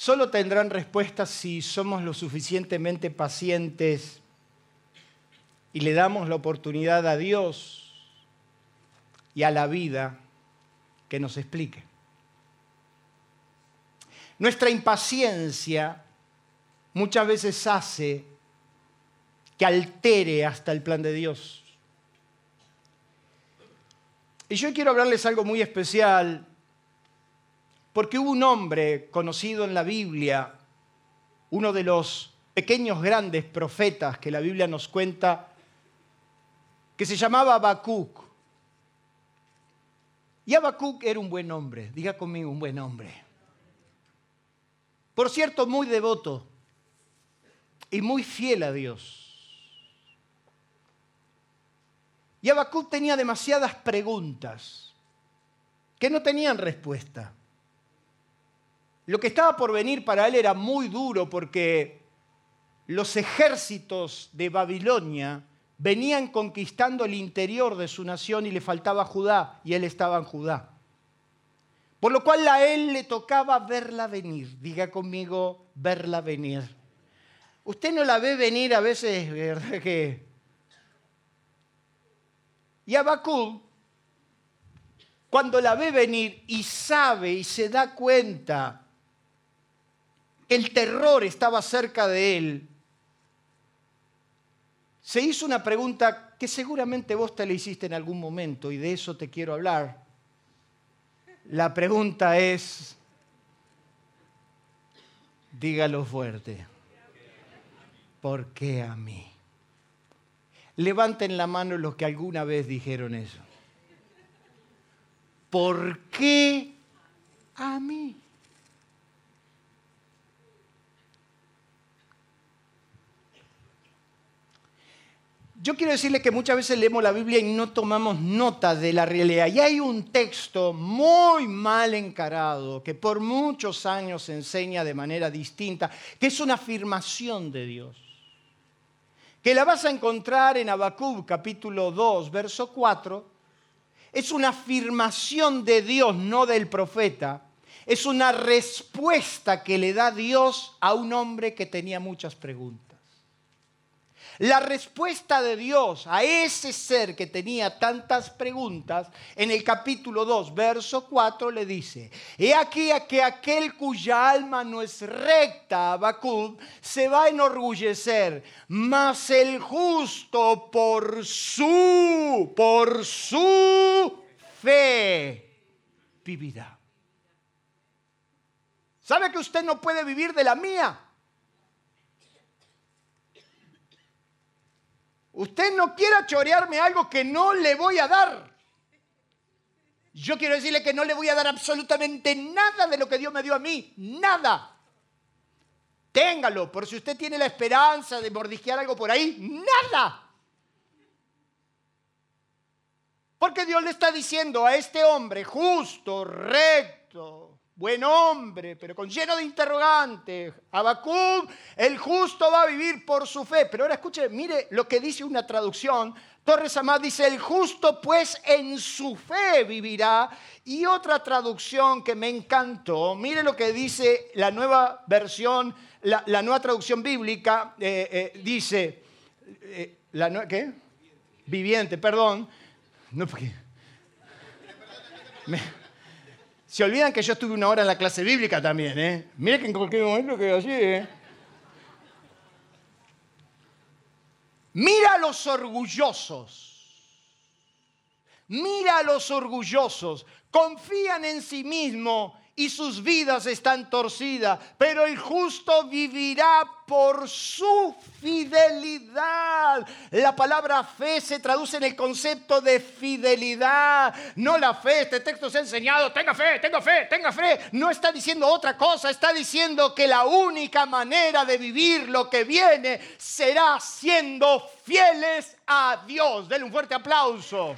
solo tendrán respuestas si somos lo suficientemente pacientes y le damos la oportunidad a Dios y a la vida que nos explique. Nuestra impaciencia muchas veces hace que altere hasta el plan de Dios. Y yo quiero hablarles algo muy especial porque hubo un hombre conocido en la Biblia, uno de los pequeños grandes profetas que la Biblia nos cuenta, que se llamaba Habacuc. Y Habacuc era un buen hombre, diga conmigo, un buen hombre. Por cierto, muy devoto y muy fiel a Dios. Y Habacuc tenía demasiadas preguntas que no tenían respuesta. Lo que estaba por venir para él era muy duro porque los ejércitos de Babilonia venían conquistando el interior de su nación y le faltaba Judá y él estaba en Judá. Por lo cual a él le tocaba verla venir. Diga conmigo, verla venir. Usted no la ve venir a veces, ¿verdad que? Y Abacú, cuando la ve venir y sabe y se da cuenta el terror estaba cerca de él, se hizo una pregunta que seguramente vos te la hiciste en algún momento y de eso te quiero hablar. La pregunta es, dígalo fuerte, ¿por qué a mí? Levanten la mano los que alguna vez dijeron eso. ¿Por qué a mí? Yo quiero decirle que muchas veces leemos la Biblia y no tomamos nota de la realidad. Y hay un texto muy mal encarado que por muchos años se enseña de manera distinta, que es una afirmación de Dios. Que la vas a encontrar en Habacuc capítulo 2, verso 4. Es una afirmación de Dios, no del profeta. Es una respuesta que le da Dios a un hombre que tenía muchas preguntas. La respuesta de Dios a ese ser que tenía tantas preguntas, en el capítulo 2, verso 4, le dice, he aquí a que aquel cuya alma no es recta, Habacuc, se va a enorgullecer, mas el justo por su, por su fe vivirá. ¿Sabe que usted no puede vivir de la mía? Usted no quiera chorearme algo que no le voy a dar. Yo quiero decirle que no le voy a dar absolutamente nada de lo que Dios me dio a mí. Nada. Téngalo, por si usted tiene la esperanza de mordisquear algo por ahí. Nada. Porque Dios le está diciendo a este hombre justo, recto, buen hombre, pero con lleno de interrogantes. Habacuc, el justo va a vivir por su fe. Pero ahora escuche, mire lo que dice una traducción. Torres Amad dice, el justo pues en su fe vivirá. Y otra traducción que me encantó, mire lo que dice la nueva versión, la, nueva traducción bíblica, eh, eh, dice, eh, la, ¿qué? Viviente, perdón. No, porque... Me, se olvidan que yo estuve una hora en la clase bíblica también, ¿eh? Mire que en cualquier momento quedó así, ¿eh? Mira a los orgullosos. Mira a los orgullosos. Confían en sí mismos y sus vidas están torcidas, pero el justo vivirá por su fidelidad. La palabra fe se traduce en el concepto de fidelidad, no la fe. Este texto se ha enseñado, tenga fe, tenga fe, tenga fe. No está diciendo otra cosa, está diciendo que la única manera de vivir lo que viene será siendo fieles a Dios. Denle un fuerte aplauso.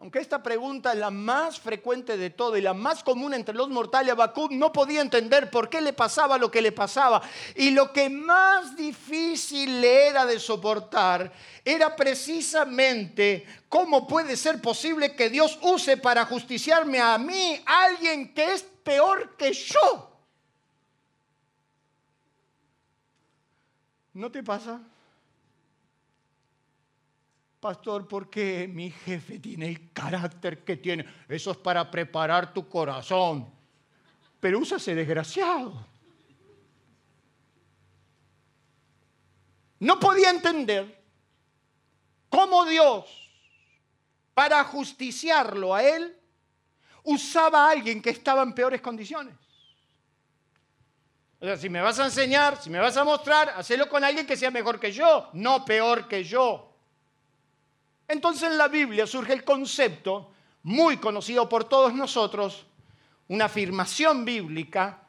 Aunque esta pregunta es la más frecuente de todo y la más común entre los mortales, Habacuc no podía entender por qué le pasaba lo que le pasaba. Y lo que más difícil le era de soportar era precisamente cómo puede ser posible que Dios use para justiciarme a mí alguien que es peor que yo. ¿No te pasa? Pastor, ¿por qué mi jefe tiene el carácter que tiene? Eso es para preparar tu corazón. Pero usa ese desgraciado. No podía entender cómo Dios, para justiciarlo a él, usaba a alguien que estaba en peores condiciones. O sea, si me vas a enseñar, si me vas a mostrar, hacelo con alguien que sea mejor que yo, no peor que yo. Entonces en la Biblia surge el concepto, muy conocido por todos nosotros, una afirmación bíblica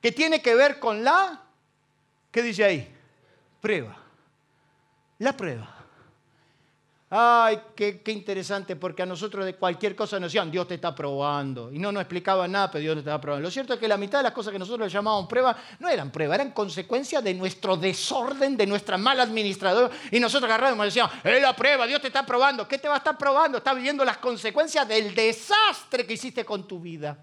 que tiene que ver con la, ¿qué dice ahí? Prueba. La prueba. Ay, qué, interesante, porque a nosotros de cualquier cosa nos decían, Dios te está probando. Y no nos explicaban nada, pero Dios te estaba probando. Lo cierto es que la mitad de las cosas que nosotros llamábamos prueba no eran prueba, eran consecuencia de nuestro desorden, de nuestra mala administración. Y nosotros agarrábamos y decíamos, es la prueba, Dios te está probando. ¿Qué te va a estar probando? Estás viviendo las consecuencias del desastre que hiciste con tu vida.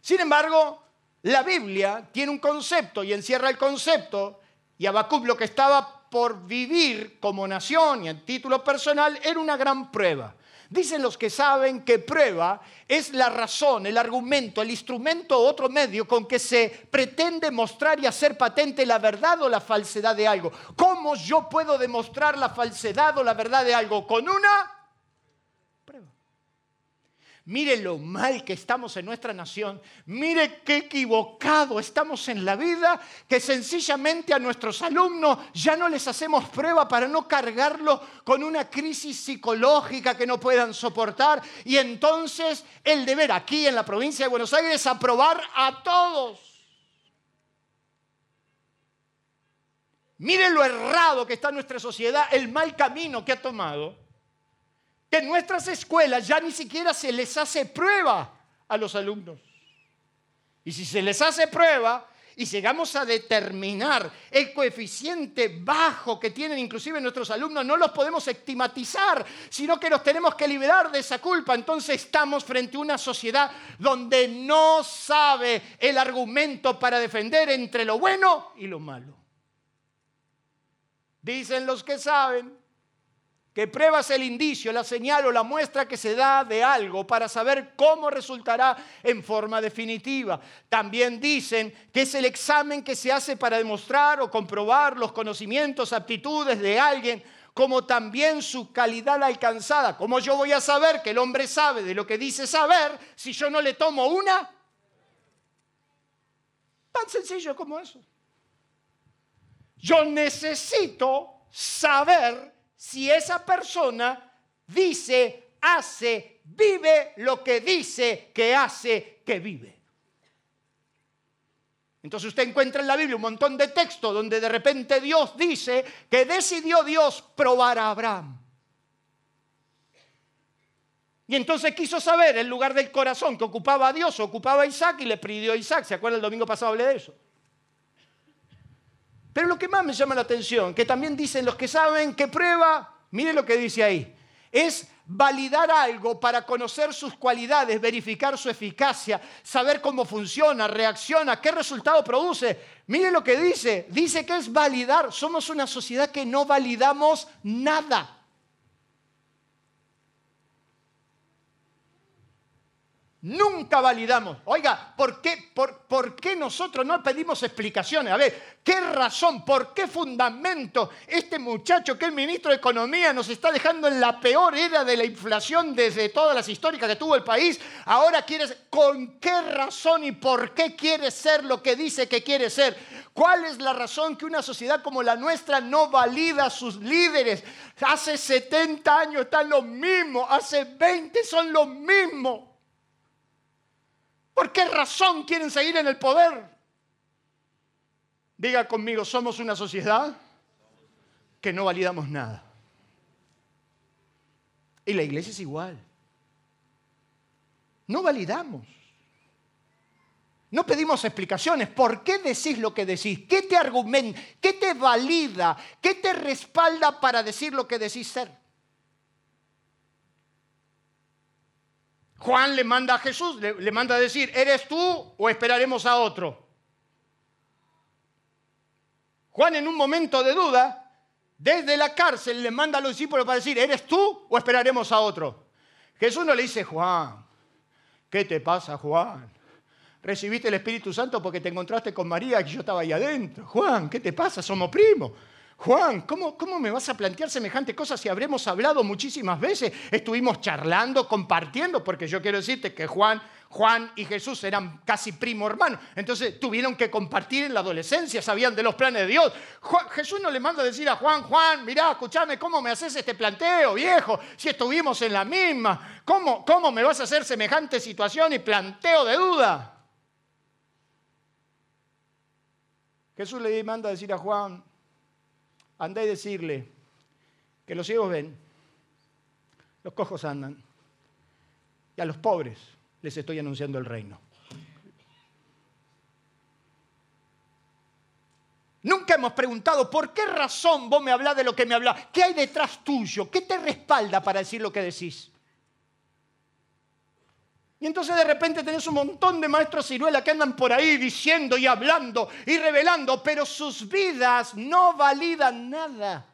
Sin embargo, la Biblia tiene un concepto y encierra el concepto. Y Habacuc lo que estaba por vivir como nación y en título personal era una gran prueba. Dicen los que saben que prueba es la razón, el argumento, el instrumento o otro medio con que se pretende mostrar y hacer patente la verdad o la falsedad de algo. ¿Cómo yo puedo demostrar la falsedad o la verdad de algo? Con una Mire lo mal que estamos en nuestra nación. Mire qué equivocado estamos en la vida, que sencillamente a nuestros alumnos ya no les hacemos prueba para no cargarlo con una crisis psicológica que no puedan soportar. Y entonces el deber aquí en la provincia de Buenos Aires es aprobar a todos. Mire lo errado que está nuestra sociedad, el mal camino que ha tomado que en nuestras escuelas ya ni siquiera se les hace prueba a los alumnos. Y si se les hace prueba y llegamos a determinar el coeficiente bajo que tienen inclusive nuestros alumnos, no los podemos estigmatizar, sino que los tenemos que liberar de esa culpa. Entonces estamos frente a una sociedad donde no sabe el argumento para defender entre lo bueno y lo malo. Dicen los que saben que pruebas el indicio, la señal o la muestra que se da de algo para saber cómo resultará en forma definitiva. También dicen que es el examen que se hace para demostrar o comprobar los conocimientos, aptitudes de alguien, como también su calidad alcanzada. ¿Cómo yo voy a saber que el hombre sabe de lo que dice saber si yo no le tomo una? Tan sencillo como eso. Yo necesito saber si esa persona dice, hace, vive lo que dice que hace, que vive. Entonces usted encuentra en la Biblia un montón de textos donde de repente Dios dice que decidió Dios probar a Abraham. Y entonces quiso saber el lugar del corazón que ocupaba a Dios, ocupaba a Isaac y le pidió a Isaac. ¿Se acuerda el domingo pasado hablé de eso? Pero lo que más me llama la atención, que también dicen los que saben que prueba, mire lo que dice ahí, es validar algo para conocer sus cualidades, verificar su eficacia, saber cómo funciona, reacciona, qué resultado produce. Mire lo que dice, dice que es validar. Somos una sociedad que no validamos nada. Nunca validamos. Oiga, ¿por qué, por, qué, nosotros no pedimos explicaciones? A ver, ¿qué razón, por qué fundamento este muchacho que es ministro de Economía nos está dejando en la peor era de la inflación desde todas las históricas que tuvo el país? Ahora quiere, ¿con qué razón y por qué quiere ser lo que dice que quiere ser? ¿Cuál es la razón que una sociedad como la nuestra no valida a sus líderes? Hace 70 años están los mismos, hace 20 son los mismos. ¿Por qué razón quieren seguir en el poder? Diga conmigo, somos una sociedad que no validamos nada. Y la iglesia es igual. No validamos. No pedimos explicaciones. ¿Por qué decís lo que decís? ¿Qué te argumenta? ¿Qué te valida? ¿Qué te respalda para decir lo que decís ser? Juan le manda a Jesús, le, manda a decir, ¿eres tú o esperaremos a otro? Juan en un momento de duda, desde la cárcel le manda a los discípulos para decir, ¿eres tú o esperaremos a otro? Jesús no le dice, Juan, ¿qué te pasa, Juan? Recibiste el Espíritu Santo porque te encontraste con María y yo estaba ahí adentro. Juan, ¿qué te pasa? Somos primos. Juan, ¿cómo, ¿cómo me vas a plantear semejante cosa si habremos hablado muchísimas veces? Estuvimos charlando, compartiendo, porque yo quiero decirte que Juan, Juan y Jesús eran casi primo hermano. Entonces tuvieron que compartir en la adolescencia, sabían de los planes de Dios. Jesús no le manda a decir a Juan, Juan, mirá, escúchame, ¿cómo me haces este planteo, viejo? Si estuvimos en la misma, ¿cómo, cómo me vas a hacer semejante situación y planteo de duda? Jesús le manda a decir a Juan, anda y decirle que los ciegos ven, los cojos andan, y a los pobres les estoy anunciando el reino. Nunca hemos preguntado por qué razón vos me hablas de lo que me hablas. ¿Qué hay detrás tuyo? ¿Qué te respalda para decir lo que decís? Y entonces de repente tenés un montón de maestros ciruela que andan por ahí diciendo y hablando y revelando, pero sus vidas no validan nada.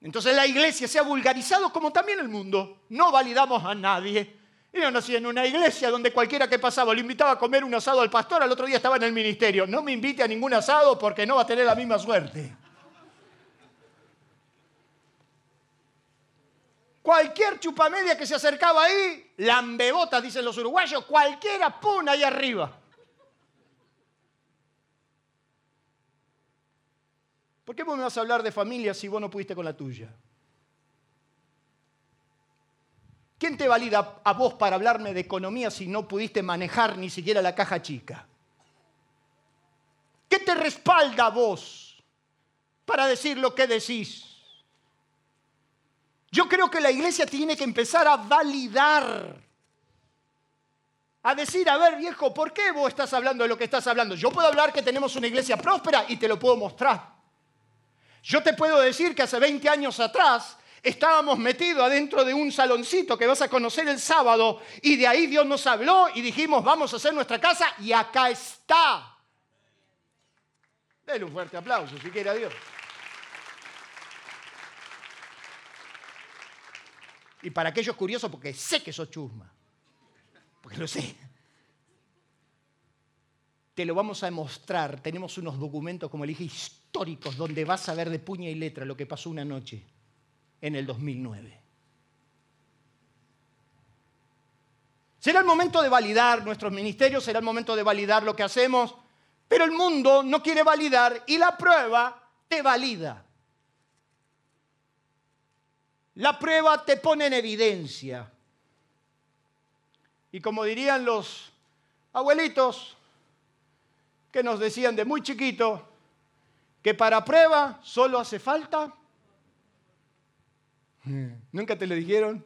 Entonces la iglesia se ha vulgarizado como también el mundo. No validamos a nadie. Yo nací en una iglesia donde cualquiera que pasaba le invitaba a comer un asado al pastor, al otro día estaba en el ministerio. No me invite a ningún asado porque no va a tener la misma suerte. Cualquier chupamedia que se acercaba ahí, lambebotas, dicen los uruguayos, cualquiera pone ahí arriba. ¿Por qué vos me vas a hablar de familia si vos no pudiste con la tuya? ¿Quién te valida a vos para hablarme de economía si no pudiste manejar ni siquiera la caja chica? ¿Qué te respalda a vos para decir lo que decís? Yo creo que la iglesia tiene que empezar a validar, a decir, a ver viejo, ¿por qué vos estás hablando de lo que estás hablando? Yo puedo hablar que tenemos una iglesia próspera y te lo puedo mostrar. Yo te puedo decir que hace 20 años atrás estábamos metidos adentro de un saloncito que vas a conocer el sábado y de ahí Dios nos habló y dijimos, vamos a hacer nuestra casa y acá está. Denle un fuerte aplauso si quiere a Dios. Y para aquellos curiosos, porque sé que sos chusma, porque lo sé. Te lo vamos a demostrar. Tenemos unos documentos, como le dije, históricos, donde vas a ver de puña y letra lo que pasó una noche en el 2009. Será el momento de validar nuestros ministerios, será el momento de validar lo que hacemos, pero el mundo no quiere validar y la prueba te valida. La prueba te pone en evidencia. Y como dirían los abuelitos que nos decían de muy chiquito, que para prueba solo hace falta... ¿Nunca te lo dijeron?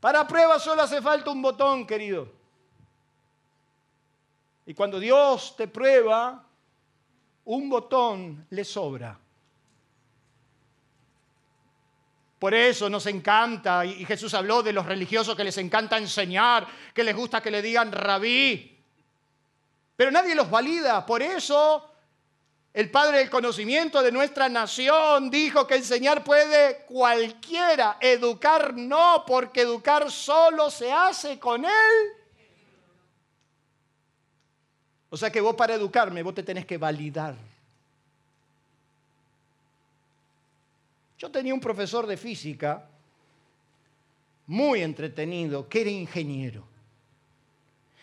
Para prueba solo hace falta un botón, querido. Y cuando Dios te prueba, un botón le sobra. Por eso nos encanta, y Jesús habló de los religiosos que les encanta enseñar, que les gusta que le digan rabí. Pero nadie los valida. Por eso el padre del conocimiento de nuestra nación, dijo que enseñar puede cualquiera, educar no, porque educar solo se hace con él. O sea que vos para educarme, vos te tenés que validar. Yo tenía un profesor de física muy entretenido, que era ingeniero.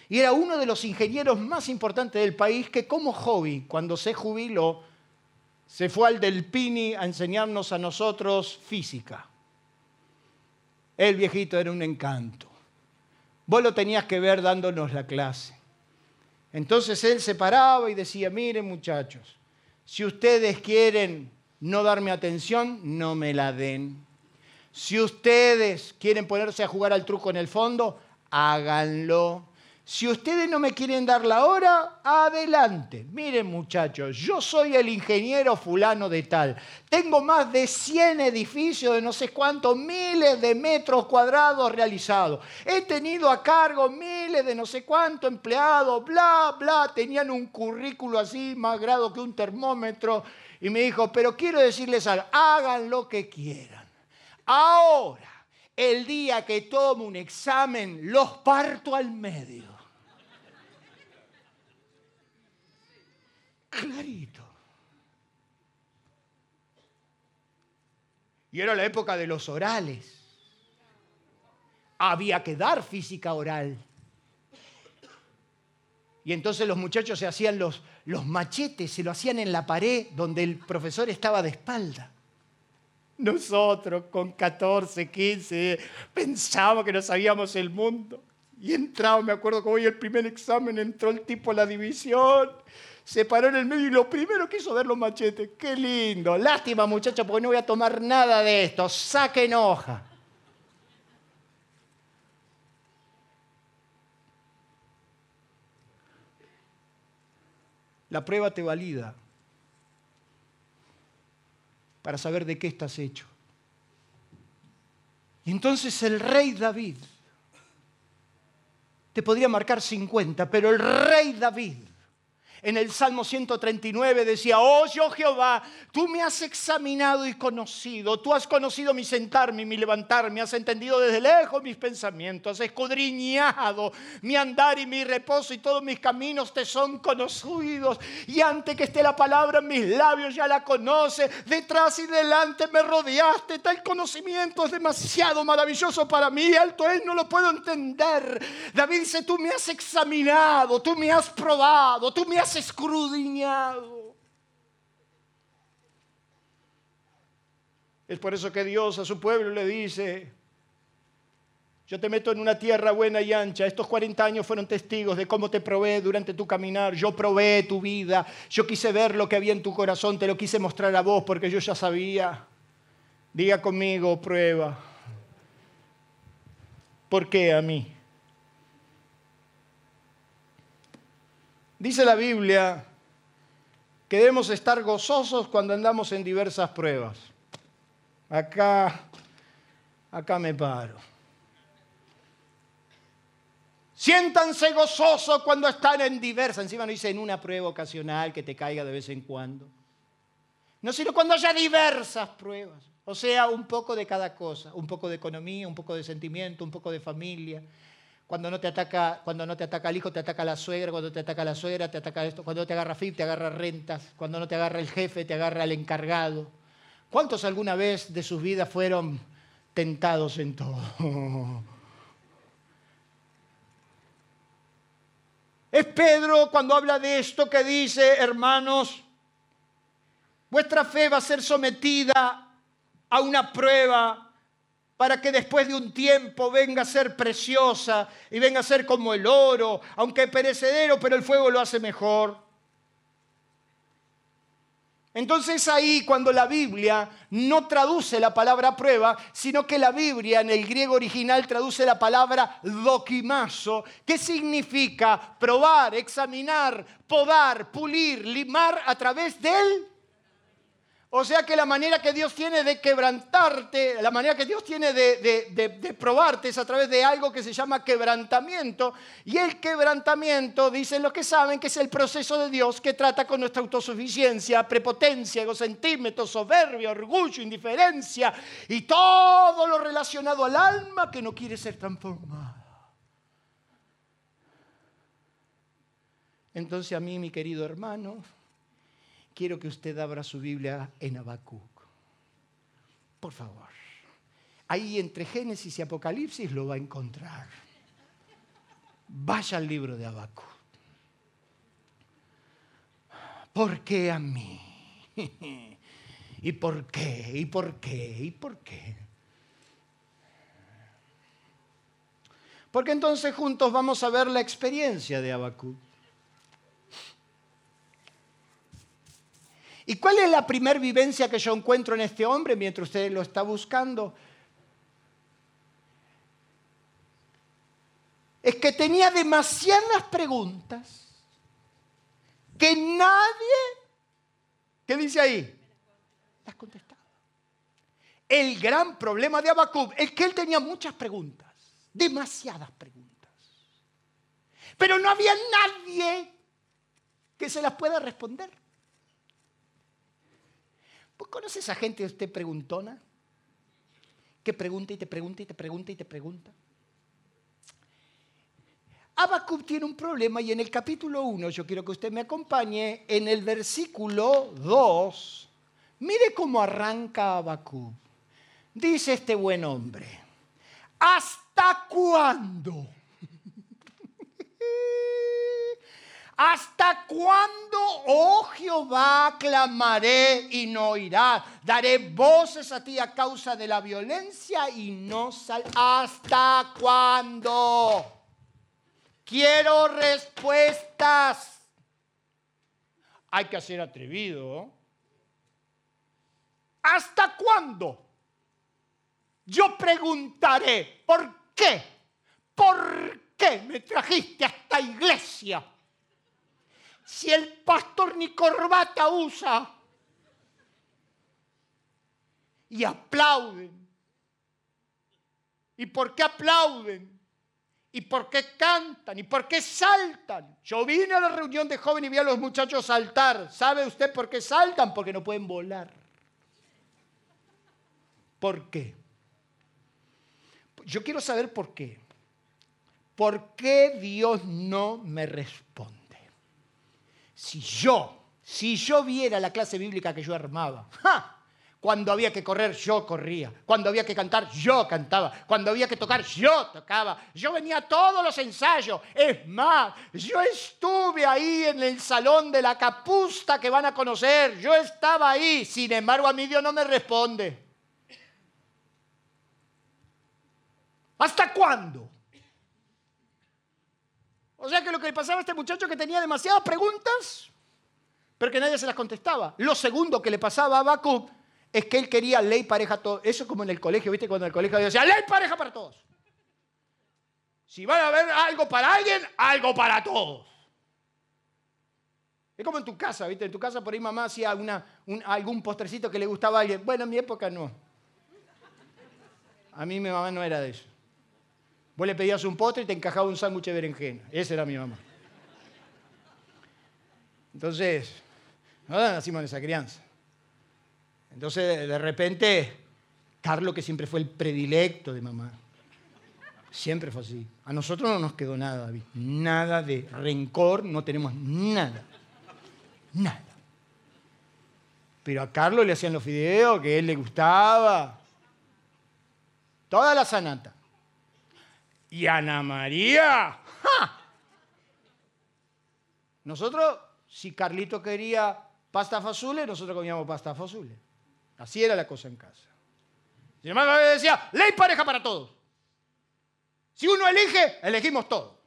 Y era uno de los ingenieros más importantes del país que como hobby, cuando se jubiló, se fue al del Pini a enseñarnos a nosotros física. El viejito era un encanto. Vos lo tenías que ver dándonos la clase. Entonces él se paraba y decía, miren muchachos, si ustedes quieren no darme atención, no me la den. Si ustedes quieren ponerse a jugar al truco en el fondo, háganlo. Si ustedes no me quieren dar la hora, adelante. Miren muchachos, yo soy el ingeniero fulano de tal. Tengo más de 100 edificios de no sé cuántos miles de metros cuadrados realizados. He tenido a cargo miles de no sé cuántos empleados, bla, bla. Tenían un currículo así más grado que un termómetro. Y me dijo, pero quiero decirles algo, hagan lo que quieran. Ahora, el día que tomo un examen, los parto al medio. clarito. Y era la época de los orales. Había que dar física oral. Y entonces los muchachos se hacían los, los machetes, se lo hacían en la pared donde el profesor estaba de espalda. Nosotros con 14, 15, pensábamos que no sabíamos el mundo. Y entraba, me acuerdo que hoy el primer examen entró el tipo a la división se paró en el medio y lo primero que ver los machetes. Qué lindo. Lástima, muchachos, porque no voy a tomar nada de esto. Saquen hoja. La prueba te valida para saber de qué estás hecho. Y entonces el rey David te podría marcar 50, pero el rey David en el Salmo 139 decía, oh yo Jehová, tú me has examinado y conocido, tú has conocido mi sentarme y mi levantarme, has entendido desde lejos mis pensamientos, has escudriñado mi andar y mi reposo y todos mis caminos te son conocidos. Y antes que esté la palabra en mis labios ya la conoce, detrás y delante me rodeaste, tal conocimiento es demasiado maravilloso para mí, alto es, no lo puedo entender. David dice, tú me has examinado, tú me has probado, tú me has escrudiñado. Es por eso que Dios a su pueblo le dice, yo te meto en una tierra buena y ancha. Estos 40 años fueron testigos de cómo te probé durante tu caminar. Yo probé tu vida. Yo quise ver lo que había en tu corazón. Te lo quise mostrar a vos porque yo ya sabía. Diga conmigo, prueba. ¿Por qué a mí? Dice la Biblia que debemos estar gozosos cuando andamos en diversas pruebas. Acá, acá me paro. Siéntanse gozosos cuando están en diversas. Encima no dice en una prueba ocasional que te caiga de vez en cuando. No, sino cuando haya diversas pruebas. O sea, un poco de cada cosa. Un poco de economía, un poco de sentimiento, un poco de familia, cuando no te ataca, cuando no te ataca el hijo, te ataca la suegra, cuando te ataca la suegra, te ataca esto, cuando no te agarra FIP, te agarra rentas, cuando no te agarra el jefe, te agarra el encargado. ¿Cuántos alguna vez de sus vidas fueron tentados en todo? Es Pedro cuando habla de esto que dice, hermanos, vuestra fe va a ser sometida a una prueba para que después de un tiempo venga a ser preciosa y venga a ser como el oro, aunque perecedero, pero el fuego lo hace mejor. Entonces ahí cuando la Biblia no traduce la palabra prueba, sino que la Biblia en el griego original traduce la palabra doquimazo, que significa probar, examinar, podar, pulir, limar a través del O sea que la manera que Dios tiene de quebrantarte, la manera que Dios tiene de, probarte es a través de algo que se llama quebrantamiento. Y el quebrantamiento, dicen los que saben, que es el proceso de Dios que trata con nuestra autosuficiencia, prepotencia, egocentrímetro, soberbia, orgullo, indiferencia y todo lo relacionado al alma que no quiere ser transformada. Entonces a mí, mi querido hermano, quiero que usted abra su Biblia en Habacuc. Por favor. Ahí entre Génesis y Apocalipsis lo va a encontrar. Vaya al libro de Habacuc. ¿Por qué a mí? ¿Y por qué? ¿Y por qué? ¿Y por qué? Porque entonces juntos vamos a ver la experiencia de Habacuc. ¿Y cuál es la primera vivencia que yo encuentro en este hombre mientras usted lo está buscando? Es que tenía demasiadas preguntas que nadie, ¿qué dice ahí? Las contestaba. El gran problema de Abacub es que él tenía muchas preguntas, demasiadas preguntas. Pero no había nadie que se las pueda responder. ¿Pues conoce esa gente usted preguntona? Que pregunta y te pregunta y te pregunta y te pregunta. Habacuc tiene un problema y en el capítulo 1, yo quiero que usted me acompañe, en el versículo 2, mire cómo arranca Habacuc. Dice este buen hombre, ¿hasta cuándo? ¿Hasta cuándo, oh Jehová, clamaré y no oirás? Daré voces a ti a causa de la violencia y no sal. ¿Hasta cuándo? Quiero respuestas. Hay que ser atrevido. ¿Hasta cuándo? Yo preguntaré, ¿por qué? ¿Por qué me trajiste a esta iglesia? Si el pastor ni corbata usa? Y aplauden. ¿Y por qué aplauden? ¿Y por qué cantan? ¿Y por qué saltan? Yo vine a la reunión de jóvenes y vi a los muchachos saltar. ¿Sabe usted por qué saltan? Porque no pueden volar. ¿Por qué? Yo quiero saber por qué. ¿Por qué Dios no me responde? Si yo, si yo viera la clase bíblica que yo armaba, cuando había que correr yo corría, cuando había que cantar yo cantaba, cuando había que tocar yo tocaba, yo venía a todos los ensayos, es más, yo estuve ahí en el salón de la capusta que van a conocer, yo estaba ahí, sin embargo a mí Dios no me responde. ¿Hasta cuándo? O sea que lo que le pasaba a este muchacho que tenía demasiadas preguntas, pero que nadie se las contestaba. Lo segundo que le pasaba a Bakú es que él quería ley pareja a todos. Eso es como en el colegio, ¿viste? Cuando en el colegio decía, ley pareja para todos. Si va a haber algo para alguien, algo para todos. Es como en tu casa, ¿viste? En tu casa por ahí mamá hacía algún postrecito que le gustaba a alguien. Bueno, en mi época no. A mí mi mamá no era de eso. Vos le pedías un postre y te encajaba un sándwich de berenjena. Esa era mi mamá. Entonces, nacimos en esa crianza. Entonces, de repente, Carlos, que siempre fue el predilecto de mamá, siempre fue así. A nosotros no nos quedó nada, David. Nada de rencor, no tenemos nada. Nada. Pero a Carlos le hacían los fideos que a él le gustaba. Toda la sanata. Y Ana María, Nosotros, si Carlito quería pasta fazule, nosotros comíamos pasta fazule. Así era la cosa en casa. Sin embargo, decía, ley pareja para todos. Si uno elige, elegimos todos.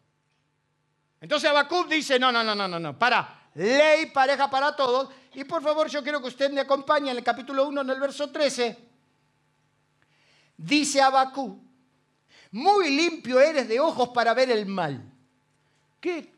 Entonces Abacub dice, no, no, no, no, no, no, para, ley pareja para todos. Y por favor, yo quiero que usted me acompañe en el capítulo 1, en el verso 13. Dice Abacub, muy limpio eres de ojos para ver el mal. ¿Qué,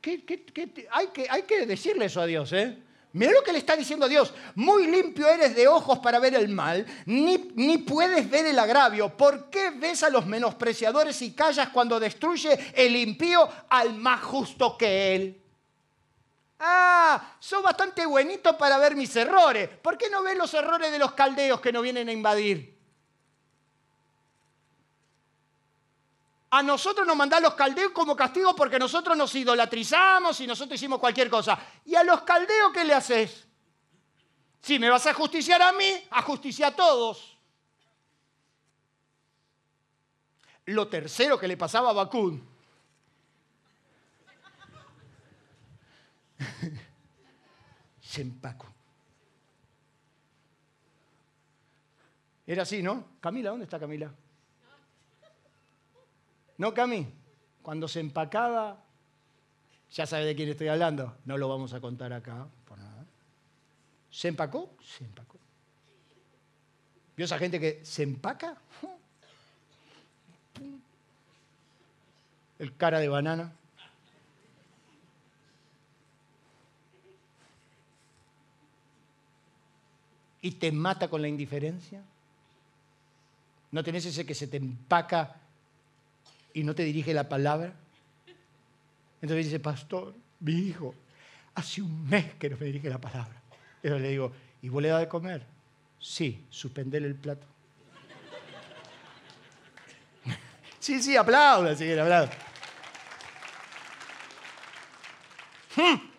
hay, que, hay que decirle eso a Dios, ¿eh? Mira lo que le está diciendo Dios. Muy limpio eres de ojos para ver el mal, ni, ni, puedes ver el agravio. ¿Por qué ves a los menospreciadores y callas cuando destruye el impío al más justo que él? Ah, soy bastante buenito para ver mis errores. ¿Por qué no ves los errores de los caldeos que nos vienen a invadir? A nosotros nos mandan los caldeos como castigo porque nosotros nos idolatrizamos y nosotros hicimos cualquier cosa. ¿Y a los caldeos qué le haces? Si me vas a justiciar a mí, a justicia a todos. Lo tercero que le pasaba a Bakú se. Era así, ¿no? Camila, ¿dónde está Camila? No, Cami, cuando se empacaba, ya sabe de quién estoy hablando, no lo vamos a contar acá, por nada. ¿Se empacó? Se empacó. ¿Vio esa gente que se empaca? El cara de banana. y te mata con la indiferencia? ¿No tenés ese que se te empaca y no te dirige la palabra? Entonces dice, pastor, mi hijo, hace un mes que no me dirige la palabra. Y yo le digo, ¿y vos le das de comer? Sí, suspender el plato. sí, sí, aplauda, sí, aplauda. Hmm.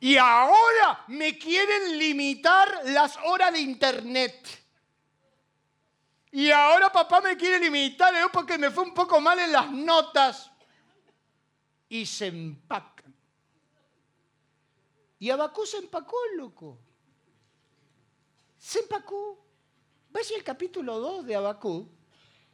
Y ahora me quieren limitar las horas de internet. Y ahora papá me quiere limitar porque me fue un poco mal en las notas. Y se empacan. Y Abacú se empacó, loco. Se empacó. ¿Ves el capítulo 2 de Abacú?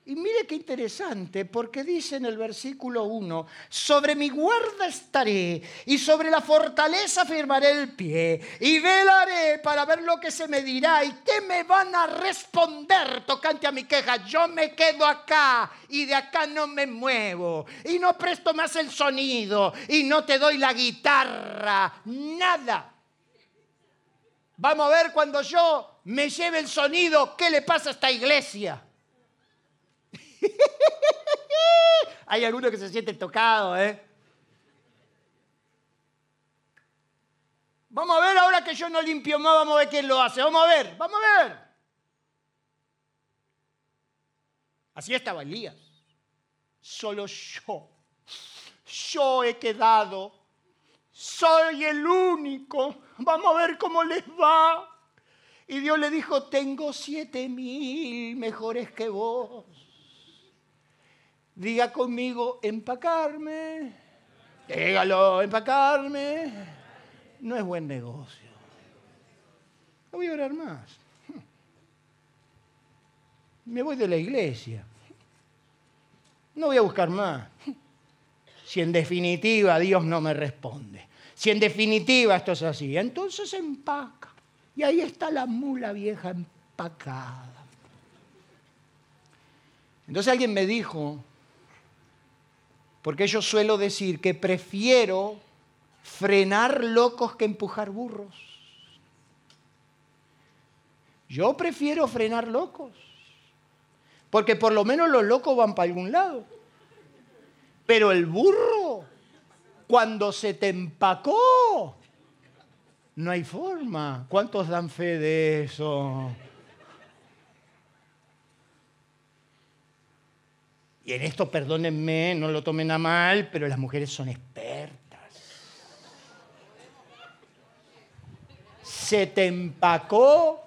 Y mire qué interesante, porque dice en el versículo 1, sobre mi guarda estaré y sobre la fortaleza firmaré el pie y velaré para ver lo que se me dirá y qué me van a responder tocante a mi queja. Yo me quedo acá y de acá no me muevo y no presto más el sonido y no te doy la guitarra, nada. Vamos a ver cuando yo me lleve el sonido, ¿qué le pasa a esta iglesia? Hay algunos que se sienten tocados, ¿eh? Vamos a ver ahora que yo no limpio más, vamos a ver quién lo hace. Vamos a ver, vamos a ver. Así estaba Elías. Solo yo. Yo he quedado. Soy el único. Vamos a ver cómo les va. Y Dios le dijo, tengo siete mil mejores que vos. Diga conmigo, empacarme. Dígalo, empacarme. No es buen negocio. No voy a orar más. Me voy de la iglesia. No voy a buscar más. Si en definitiva Dios no me responde. Si en definitiva esto es así, entonces empaca. Y ahí está la mula vieja empacada. Entonces alguien me dijo, porque yo suelo decir que prefiero frenar locos que empujar burros. Yo prefiero frenar locos. Porque por lo menos los locos van para algún lado. Pero el burro, cuando se te empacó, no hay forma. ¿Cuántos dan fe de eso? Y en esto, perdónenme, no lo tomen a mal, pero las mujeres son expertas. Se te empacó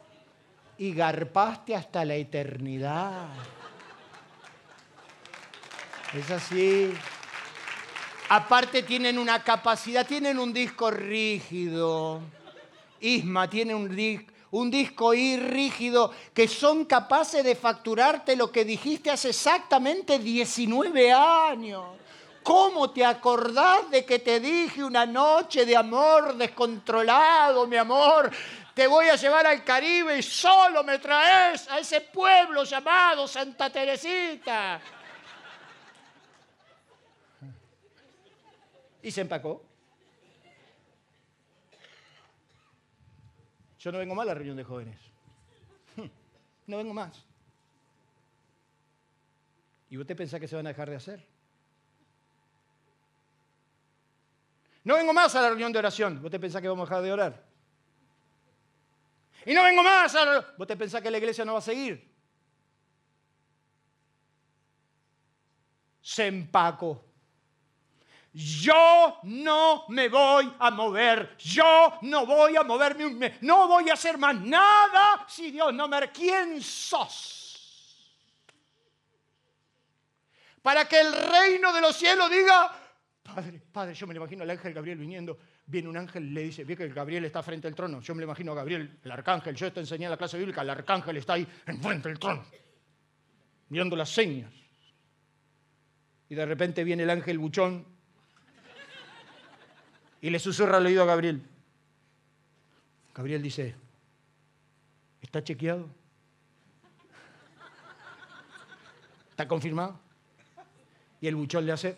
y garpaste hasta la eternidad. Es así. Aparte tienen una capacidad, tienen un disco rígido. Isma tiene un un disco rígido, que son capaces de facturarte lo que dijiste hace exactamente 19 años. ¿Cómo te acordás de que te dije una noche de amor descontrolado, mi amor? Te voy a llevar al Caribe y solo me traes a ese pueblo llamado Santa Teresita. Y se empacó. Yo no vengo más a la reunión de jóvenes. No vengo más. ¿Y usted piensa que se van a dejar de hacer? No vengo más a la reunión de oración. ¿Vos te pensás que vamos a dejar de orar? Y no vengo más a la... ¿Vos te pensás que la iglesia no va a seguir? Se empacó. Yo no me voy a mover, yo no voy a moverme, no voy a hacer más nada si Dios no me... ¿Quién sos? Para que el reino de los cielos diga, Padre, Padre, yo me imagino al ángel Gabriel viniendo, viene un ángel y le dice, ve que Gabriel está frente al trono, yo me imagino a Gabriel, el arcángel, yo esto enseñé en la clase bíblica, el arcángel está ahí enfrente del trono, mirando las señas. Y de repente viene el ángel buchón y le susurra al oído a Gabriel. Gabriel dice, ¿está chequeado? ¿Está confirmado? Y el buchón le hace...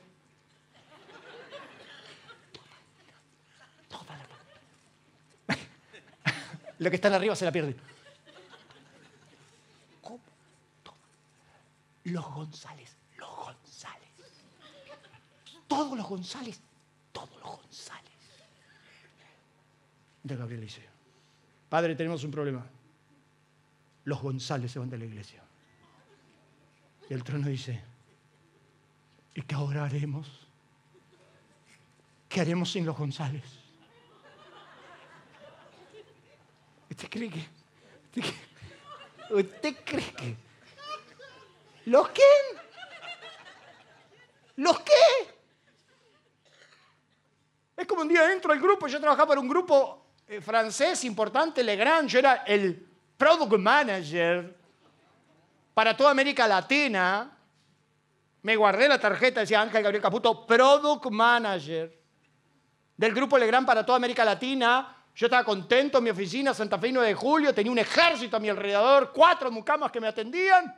Lo que está arriba se la pierde. Los González, los González. Todos los González, todos los González. Gabriel dice, Padre, tenemos un problema. Los González se van de la iglesia. Y el trono dice, ¿y qué ahora haremos? ¿Qué haremos sin los González? ¿Usted cree que? ¿Usted, cree que? ¿Los qué? ¿Los qué? Es como un día entro al grupo, yo trabajaba para un grupo eh, francés importante, Legrand, yo era el product manager para toda América Latina. Me guardé la tarjeta, decía Ángel Gabriel Caputo, product manager del grupo Legrand para toda América Latina. Yo estaba contento en mi oficina, Santa Fe 9 de julio, tenía un ejército a mi alrededor, cuatro mucamas que me atendían.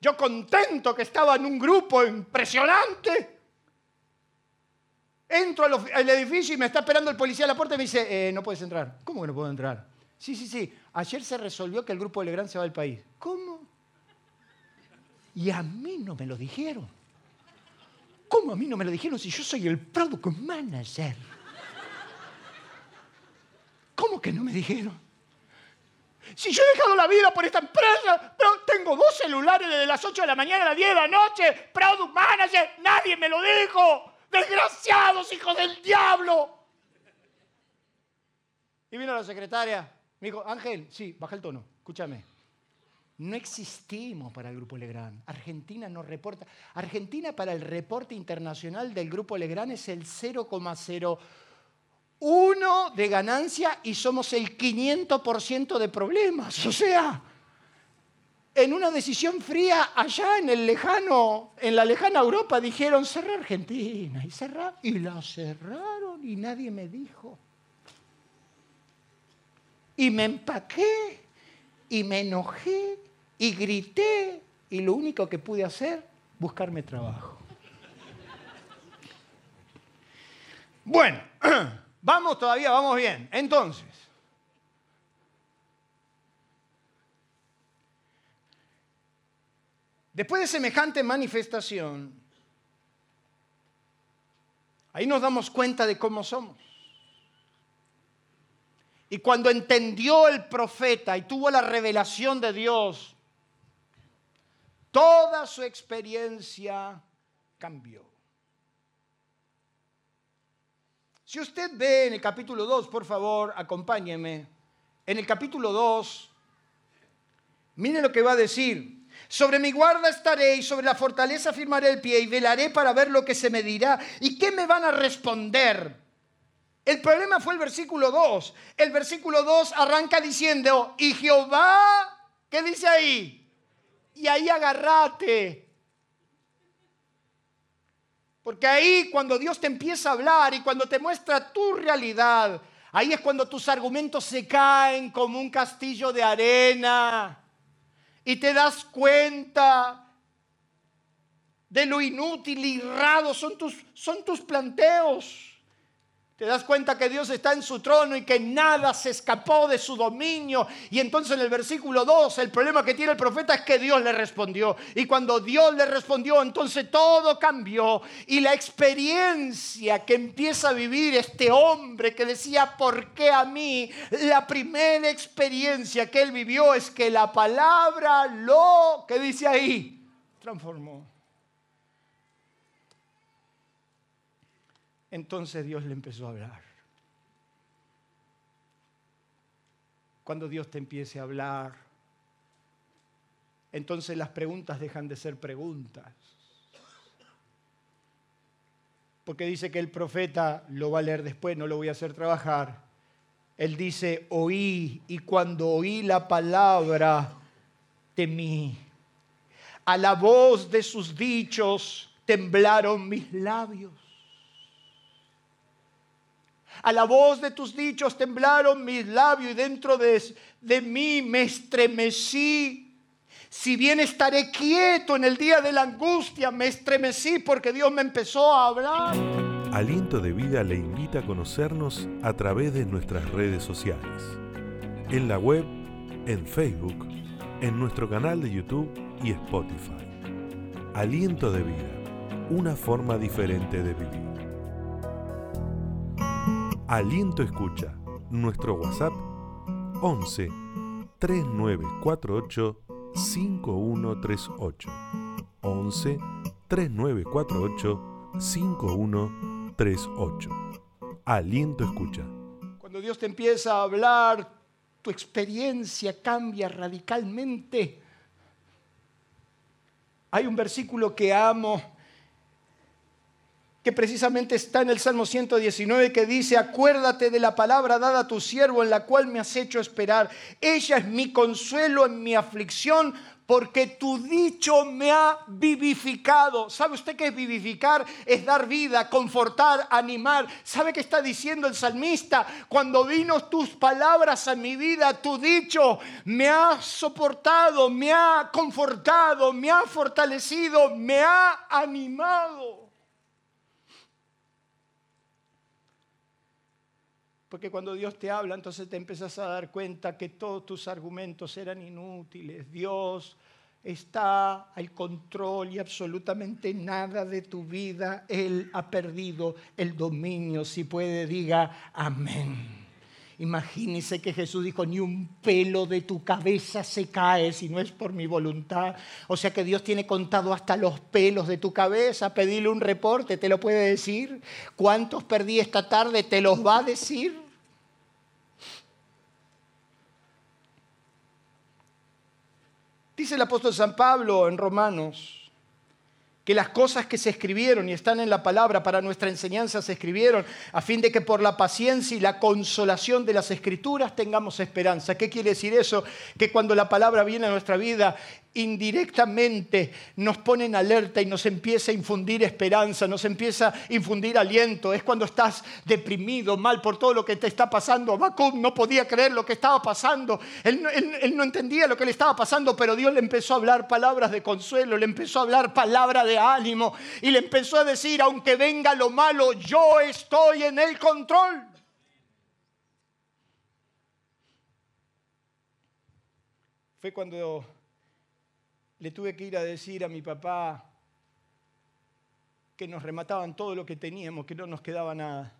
Yo contento que estaba en un grupo impresionante. Entro al, edificio y me está esperando el policía a la puerta y me dice, eh, no puedes entrar. ¿Cómo que no puedo entrar? Sí, sí, sí. Ayer se resolvió que el grupo de Legrand se va del país. ¿Cómo? Y a mí no me lo dijeron. ¿Cómo a mí no me lo dijeron si yo soy el product manager? ¿Cómo que no me dijeron? Si yo he dejado la vida por esta empresa, pero tengo dos celulares desde las 8 de la mañana a las 10 de la noche, product manager, nadie me lo dijo. Desgraciados, hijos del diablo. Y vino la secretaria. Me dijo, Ángel, sí, baja el tono, escúchame. No existimos para el Grupo Legrand. Argentina no reporta. Argentina para el reporte internacional del Grupo Legrand es el 0,01 de ganancia y somos el 500% de problemas. O sea, en una decisión fría allá en el lejano, en la lejana Europa, dijeron cerrar Argentina y cerrar y la cerraron y nadie me dijo. Y me empaqué y me enojé y grité y lo único que pude hacer, buscarme trabajo. Bueno, vamos todavía, vamos bien. Entonces, Después de semejante manifestación, ahí nos damos cuenta de cómo somos. Y cuando entendió el profeta y tuvo la revelación de Dios, toda su experiencia cambió. Si usted ve en el capítulo 2, por favor, acompáñeme. En el capítulo 2, mire lo que va a decir. Sobre mi guarda estaré y sobre la fortaleza firmaré el pie y velaré para ver lo que se me dirá y qué me van a responder. El problema fue el versículo 2. El versículo 2 arranca diciendo, y Jehová, ¿qué dice ahí? Y ahí agarrate. Porque ahí cuando Dios te empieza a hablar y cuando te muestra tu realidad, ahí es cuando tus argumentos se caen como un castillo de arena y te das cuenta de lo inútil y raro son tus, son tus planteos. Te das cuenta que Dios está en su trono y que nada se escapó de su dominio. Y entonces en el versículo 2, el problema que tiene el profeta es que Dios le respondió. Y cuando Dios le respondió, entonces todo cambió. Y la experiencia que empieza a vivir este hombre que decía, ¿por qué a mí? La primera experiencia que él vivió es que la palabra lo, que dice ahí, transformó. Entonces Dios le empezó a hablar. Cuando Dios te empiece a hablar, entonces las preguntas dejan de ser preguntas. Porque dice que el profeta, lo va a leer después, no lo voy a hacer trabajar. Él dice, oí y cuando oí la palabra, temí. A la voz de sus dichos temblaron mis labios. A la voz de tus dichos temblaron mis labios y dentro de, de mí me estremecí. Si bien estaré quieto en el día de la angustia, me estremecí porque Dios me empezó a hablar. Aliento de Vida le invita a conocernos a través de nuestras redes sociales. En la web, en Facebook, en nuestro canal de YouTube y Spotify. Aliento de Vida, una forma diferente de vivir. Aliento Escucha, nuestro WhatsApp 11 3948 5138. 11 3948 5138. Aliento Escucha. Cuando Dios te empieza a hablar, tu experiencia cambia radicalmente. Hay un versículo que amo que precisamente está en el Salmo 119 que dice, acuérdate de la palabra dada a tu siervo en la cual me has hecho esperar. Ella es mi consuelo en mi aflicción porque tu dicho me ha vivificado. ¿Sabe usted qué es vivificar? Es dar vida, confortar, animar. ¿Sabe qué está diciendo el salmista? Cuando vino tus palabras a mi vida, tu dicho me ha soportado, me ha confortado, me ha fortalecido, me ha animado. Porque cuando Dios te habla, entonces te empiezas a dar cuenta que todos tus argumentos eran inútiles. Dios está al control y absolutamente nada de tu vida. Él ha perdido el dominio. Si puede, diga amén. Imagínese que Jesús dijo, ni un pelo de tu cabeza se cae si no es por mi voluntad. O sea que Dios tiene contado hasta los pelos de tu cabeza. Pedirle un reporte, ¿te lo puede decir? ¿Cuántos perdí esta tarde? ¿Te los va a decir? Dice el apóstol San Pablo en Romanos que las cosas que se escribieron y están en la palabra para nuestra enseñanza se escribieron a fin de que por la paciencia y la consolación de las escrituras tengamos esperanza. ¿Qué quiere decir eso? Que cuando la palabra viene a nuestra vida indirectamente nos pone en alerta y nos empieza a infundir esperanza, nos empieza a infundir aliento. Es cuando estás deprimido, mal por todo lo que te está pasando. Habacuc no podía creer lo que estaba pasando. Él, él, no entendía lo que le estaba pasando, pero Dios le empezó a hablar palabras de consuelo, le empezó a hablar palabras de ánimo y le empezó a decir, aunque venga lo malo, yo estoy en el control. Fue cuando le tuve que ir a decir a mi papá que nos remataban todo lo que teníamos, que no nos quedaba nada.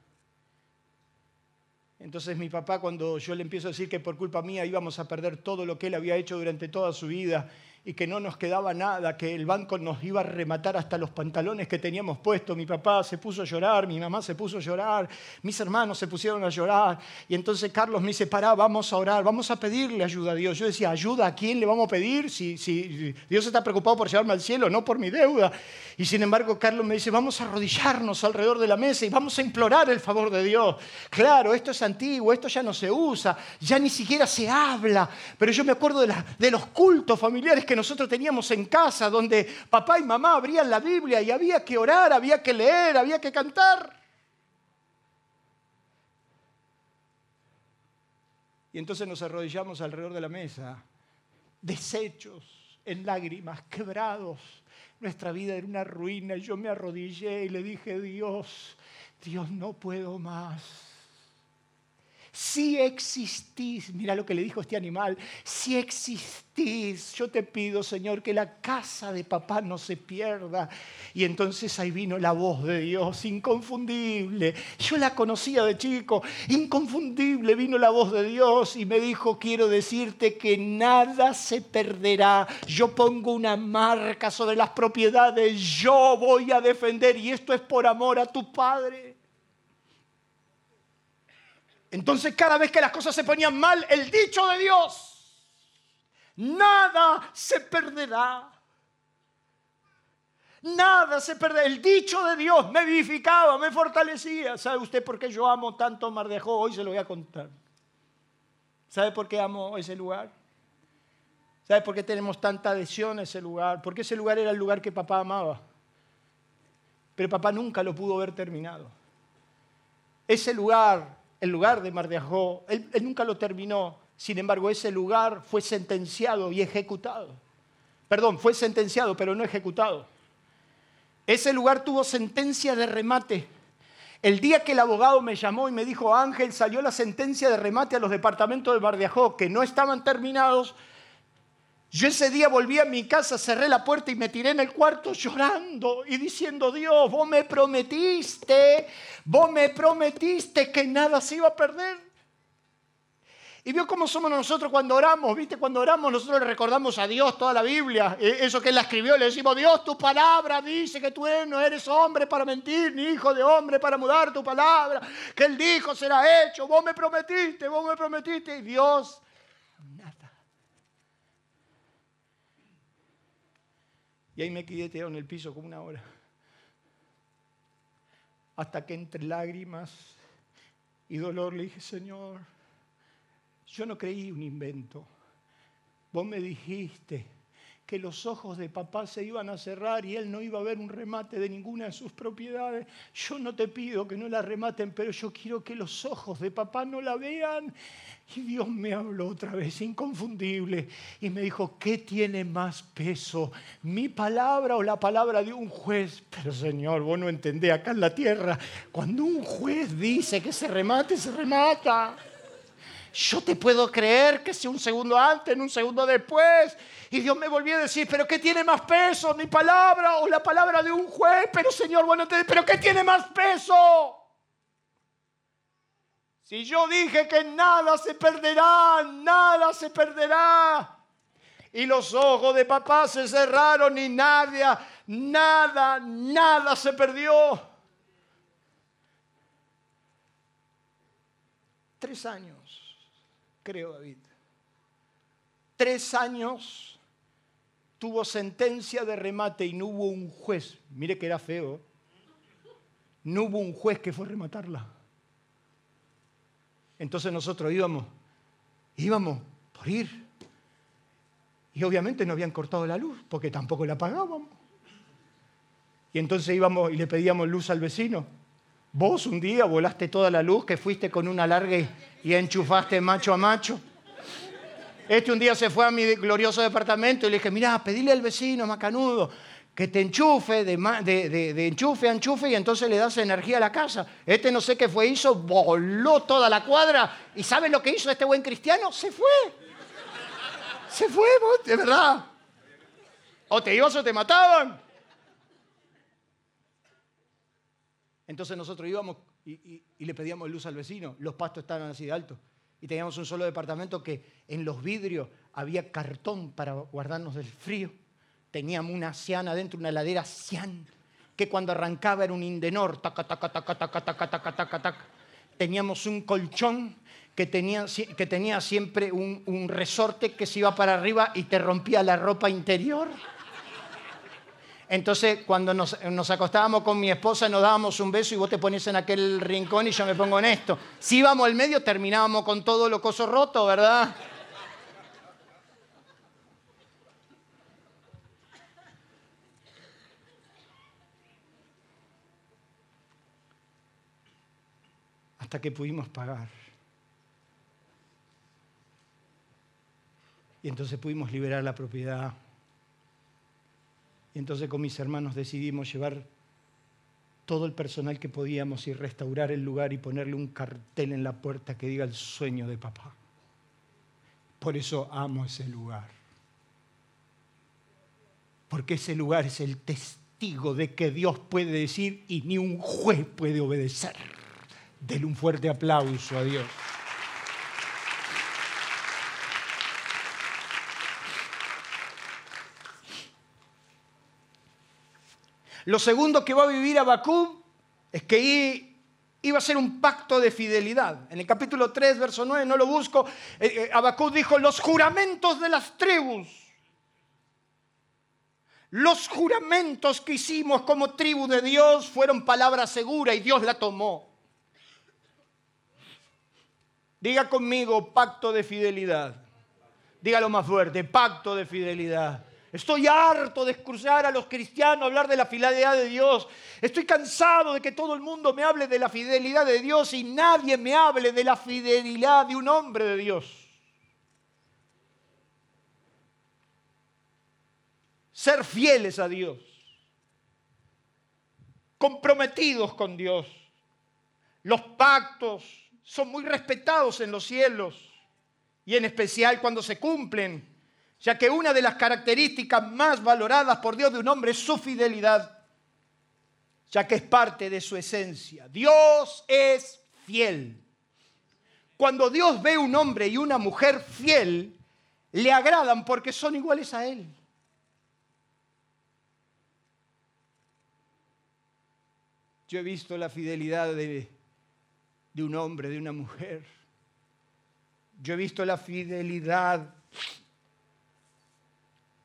Entonces mi papá, cuando yo le empiezo a decir que por culpa mía íbamos a perder todo lo que él había hecho durante toda su vida y que no nos quedaba nada, que el banco nos iba a rematar hasta los pantalones que teníamos puestos. Mi papá se puso a llorar, mi mamá se puso a llorar, mis hermanos se pusieron a llorar. Y entonces Carlos me dice, pará, vamos a orar, vamos a pedirle ayuda a Dios. Yo decía, ¿ayuda a quién le vamos a pedir? Si, si Dios está preocupado por llevarme al cielo, no por mi deuda. Y sin embargo Carlos me dice, vamos a arrodillarnos alrededor de la mesa y vamos a implorar el favor de Dios. Claro, esto es antiguo, esto ya no se usa, ya ni siquiera se habla. Pero yo me acuerdo de, de los cultos familiares que nosotros teníamos en casa, donde papá y mamá abrían la Biblia y había que orar, había que leer, había que cantar. Y entonces nos arrodillamos alrededor de la mesa, deshechos, en lágrimas, quebrados. Nuestra vida era una ruina yo me arrodillé y le dije, Dios, Dios, no puedo más. Si existís, mira lo que le dijo este animal, si existís, yo te pido, Señor, que la casa de papá no se pierda. Y entonces ahí vino la voz de Dios, inconfundible. Yo la conocía de chico, inconfundible vino la voz de Dios y me dijo, quiero decirte que nada se perderá. Yo pongo una marca sobre las propiedades, yo voy a defender y esto es por amor a tu Padre. Entonces cada vez que las cosas se ponían mal, el dicho de Dios, nada se perderá. Nada se perderá. El dicho de Dios me vivificaba, me fortalecía. ¿Sabe usted por qué yo amo tanto a Mardejó? Hoy se lo voy a contar. ¿Sabe por qué amo ese lugar? ¿Sabe por qué tenemos tanta adhesión a ese lugar? Porque ese lugar era el lugar que papá amaba. Pero papá nunca lo pudo ver terminado. Ese lugar el lugar de Mardeajó. Él, él nunca lo terminó. Sin embargo, ese lugar fue sentenciado y ejecutado. Perdón, fue sentenciado, pero no ejecutado. Ese lugar tuvo sentencia de remate. El día que el abogado me llamó y me dijo, Ángel, salió la sentencia de remate a los departamentos de Mardeajó que no estaban terminados, yo ese día volví a mi casa, cerré la puerta y me tiré en el cuarto llorando y diciendo, Dios, vos me prometiste, vos me prometiste que nada se iba a perder. Y vio cómo somos nosotros cuando oramos, ¿viste? Cuando oramos nosotros le recordamos a Dios toda la Biblia, e, eso que Él la escribió, le decimos, Dios, tu palabra dice que tú no eres hombre para mentir, ni hijo de hombre para mudar tu palabra, que Él dijo será hecho, vos me prometiste, vos me prometiste, y Dios Y ahí me quedé tirado en el piso como una hora. Hasta que entre lágrimas y dolor le dije, Señor, yo no creí un invento. Vos me dijiste que los ojos de papá se iban a cerrar y él no iba a ver un remate de ninguna de sus propiedades. Yo no te pido que no la rematen, pero yo quiero que los ojos de papá no la vean. Y Dios me habló otra vez, inconfundible, y me dijo, ¿qué tiene más peso? ¿Mi palabra o la palabra de un juez? Pero Señor, vos no entendés, acá en la tierra, cuando un juez dice que se remate, se remata. Yo te puedo creer que sea un segundo antes, en un segundo después. Y Dios me volvió a decir, pero ¿qué tiene más peso? ¿Mi palabra o la palabra de un juez? Pero Señor, bueno, te... pero ¿qué tiene más peso? Si yo dije que nada se perderá, nada se perderá. Y los ojos de papá se cerraron y nadie, nada, nada se perdió. Tres años creo, David. Tres años tuvo sentencia de remate y no hubo un juez, mire que era feo, no hubo un juez que fue a rematarla. Entonces nosotros íbamos, íbamos por ir. Y obviamente no habían cortado la luz, porque tampoco la pagábamos. Y entonces íbamos y le pedíamos luz al vecino. Vos un día volaste toda la luz, que fuiste con una larga y enchufaste macho a macho. Este un día se fue a mi glorioso departamento y le dije, mira, pedile al vecino macanudo que te enchufe, de, enchufe a enchufe y entonces le das energía a la casa. Este no sé qué fue, hizo, voló toda la cuadra. ¿Y sabes lo que hizo este buen cristiano? Se fue. Se fue, de verdad. O te ibas o te mataban. Entonces nosotros íbamos y, le pedíamos luz al vecino. Los pastos estaban así de alto. Y teníamos un solo departamento que en los vidrios había cartón para guardarnos del frío. Teníamos una cian adentro, una heladera cian, que cuando arrancaba era un indenor. Taca, taca, taca, taca, taca, taca, taca, taca. Teníamos un colchón que tenía, que tenía siempre un, un resorte que se iba para arriba y te rompía la ropa interior. Entonces, cuando nos, acostábamos con mi esposa, nos dábamos un beso y vos te ponías en aquel rincón y yo me pongo en esto. Si íbamos al medio, terminábamos con todo lo coso roto, ¿verdad? Hasta que pudimos pagar. Y entonces pudimos liberar la propiedad. Y entonces con mis hermanos decidimos llevar todo el personal que podíamos y restaurar el lugar y ponerle un cartel en la puerta que diga el sueño de papá. Por eso amo ese lugar. Porque ese lugar es el testigo de que Dios puede decir y ni un juez puede obedecer. Denle un fuerte aplauso a Dios. Lo segundo que va a vivir Abacú es que iba a ser un pacto de fidelidad. En el capítulo 3, verso 9, no lo busco, eh, eh dijo, los juramentos de las tribus. Los juramentos que hicimos como tribu de Dios fueron palabra segura y Dios la tomó. Diga conmigo, pacto de fidelidad. Dígalo más fuerte, pacto de fidelidad. Estoy harto de escuchar a los cristianos hablar de la fidelidad de Dios. Estoy cansado de que todo el mundo me hable de la fidelidad de Dios y nadie me hable de la fidelidad de un hombre de Dios. Ser fieles a Dios. Comprometidos con Dios. Los pactos son muy respetados en los cielos y en especial cuando se cumplen ya que una de las características más valoradas por Dios de un hombre es su fidelidad, ya que es parte de su esencia. Dios es fiel. Cuando Dios ve un hombre y una mujer fiel, le agradan porque son iguales a Él. Yo he visto la fidelidad de, de un hombre, de una mujer. Yo he visto la fidelidad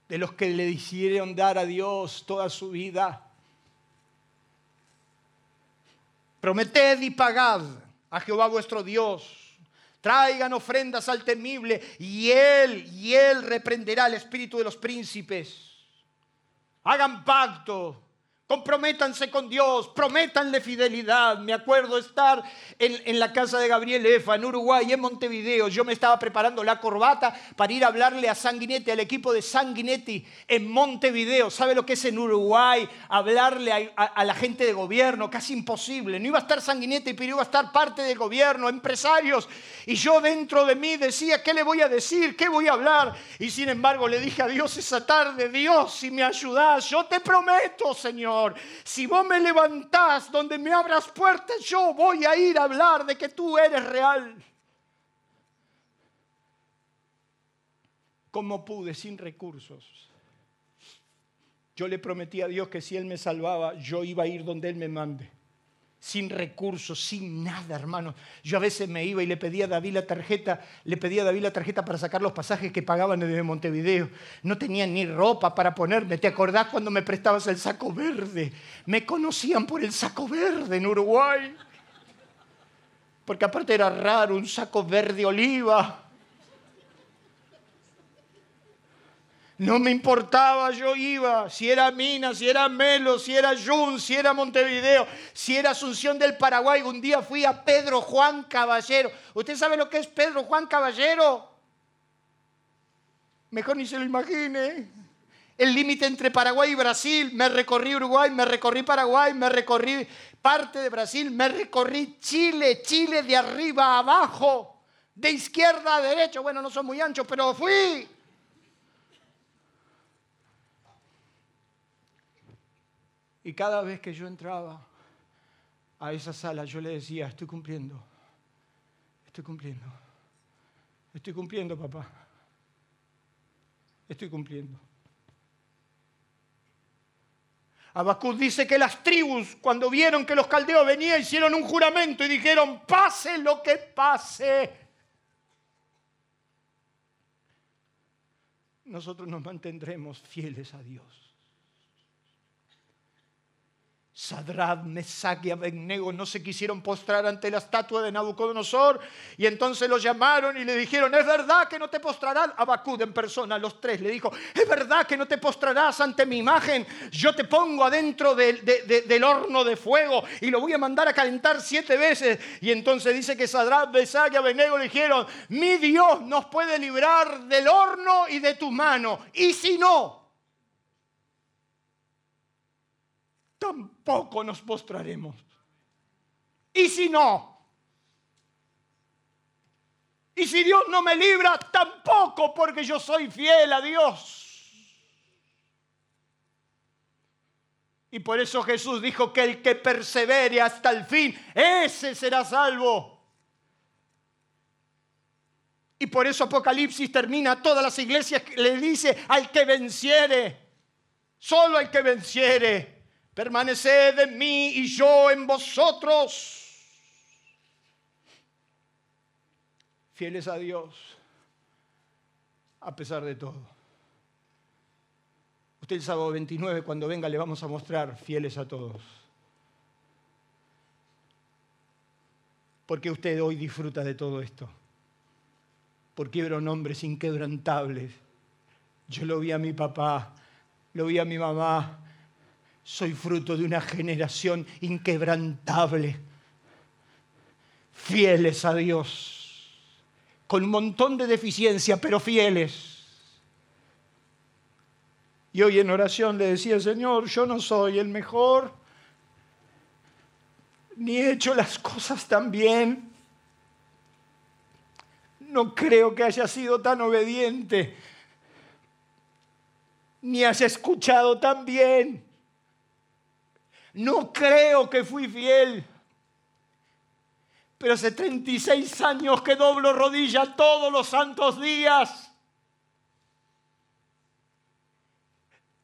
de los que le decidieron dar a Dios toda su vida. Prometed y pagad a Jehová vuestro Dios. Traigan ofrendas al temible y él, y él reprenderá el espíritu de los príncipes. Hagan pacto Comprométanse con Dios, prométanle fidelidad. Me acuerdo estar en, la casa de Gabriel Efa, en Uruguay, en Montevideo. Yo me estaba preparando la corbata para ir a hablarle a Sanguinetti, al equipo de Sanguinetti en Montevideo. ¿Sabe lo que es en Uruguay? Hablarle a, la gente de gobierno, casi imposible. No iba a estar Sanguinetti, pero iba a estar parte del gobierno, empresarios. Y yo dentro de mí decía, ¿qué le voy a decir? ¿Qué voy a hablar? Y sin embargo le dije a Dios esa tarde, Dios, si me ayudas, yo te prometo, Señor si vos me levantás donde me abras puertas, yo voy a ir a hablar de que tú eres real. Como pude, sin recursos. Yo le prometí a Dios que si Él me salvaba, yo iba a ir donde Él me mande sin recursos, sin nada, hermano. Yo a veces me iba y le pedía a David la tarjeta, le pedía a David la tarjeta para sacar los pasajes que pagaban desde Montevideo. No tenía ni ropa para ponerme. ¿Te acordás cuando me prestabas el saco verde? Me conocían por el saco verde en Uruguay. Porque aparte era raro un saco verde oliva. No me importaba, yo iba, si era Mina, si era Melo, si era Jun, si era Montevideo, si era Asunción del Paraguay. Un día fui a Pedro Juan Caballero. ¿Usted sabe lo que es Pedro Juan Caballero? Mejor ni se lo imagine. El límite entre Paraguay y Brasil. Me recorrí Uruguay, me recorrí Paraguay, me recorrí parte de Brasil, me recorrí Chile, Chile de arriba a abajo, de izquierda a derecha. Bueno, no son muy anchos, pero fui. Y cada vez que yo entraba a esa sala, yo le decía, estoy cumpliendo, estoy cumpliendo, estoy cumpliendo, papá, estoy cumpliendo. Habacuc dice que las tribus, cuando vieron que los caldeos venían, hicieron un juramento y dijeron, pase lo que pase. Nosotros nos mantendremos fieles a Dios. Sadrad, Mesach y Abednego no se quisieron postrar ante la estatua de Nabucodonosor y entonces lo llamaron y le dijeron, es verdad que no te postrarás, Abacud en persona, los tres le dijo, es verdad que no te postrarás ante mi imagen, yo te pongo adentro del horno de fuego y lo voy a mandar a calentar siete veces. Y entonces dice que Sadrad, Mesach y Abednego le dijeron, mi Dios nos puede librar del horno y de tu mano, y si no, tampoco nos postraremos. Y si no, y si Dios no me libra, tampoco porque yo soy fiel a Dios. Y por eso Jesús dijo que el que persevere hasta el fin, ese será salvo. Y por eso Apocalipsis termina todas las iglesias, le dice al que venciere, solo al que venciere, permaneced en mí y yo en vosotros. Fieles a Dios, a pesar de todo. Usted el sábado 29, cuando venga, le vamos a mostrar fieles a todos. Porque usted hoy disfruta de todo esto. Porque eran hombres inquebrantables. Yo lo vi a mi papá, lo vi a mi mamá. Soy fruto de una generación inquebrantable. Fieles a Dios. Con un montón de deficiencia, pero fieles y hoy en oración le decía, Señor, yo no soy el mejor, ni he hecho las cosas tan bien. No creo que haya sido tan obediente, ni haya escuchado tan bien. No creo que fui fiel. Pero hace 36 años que doblo rodilla todos los santos días.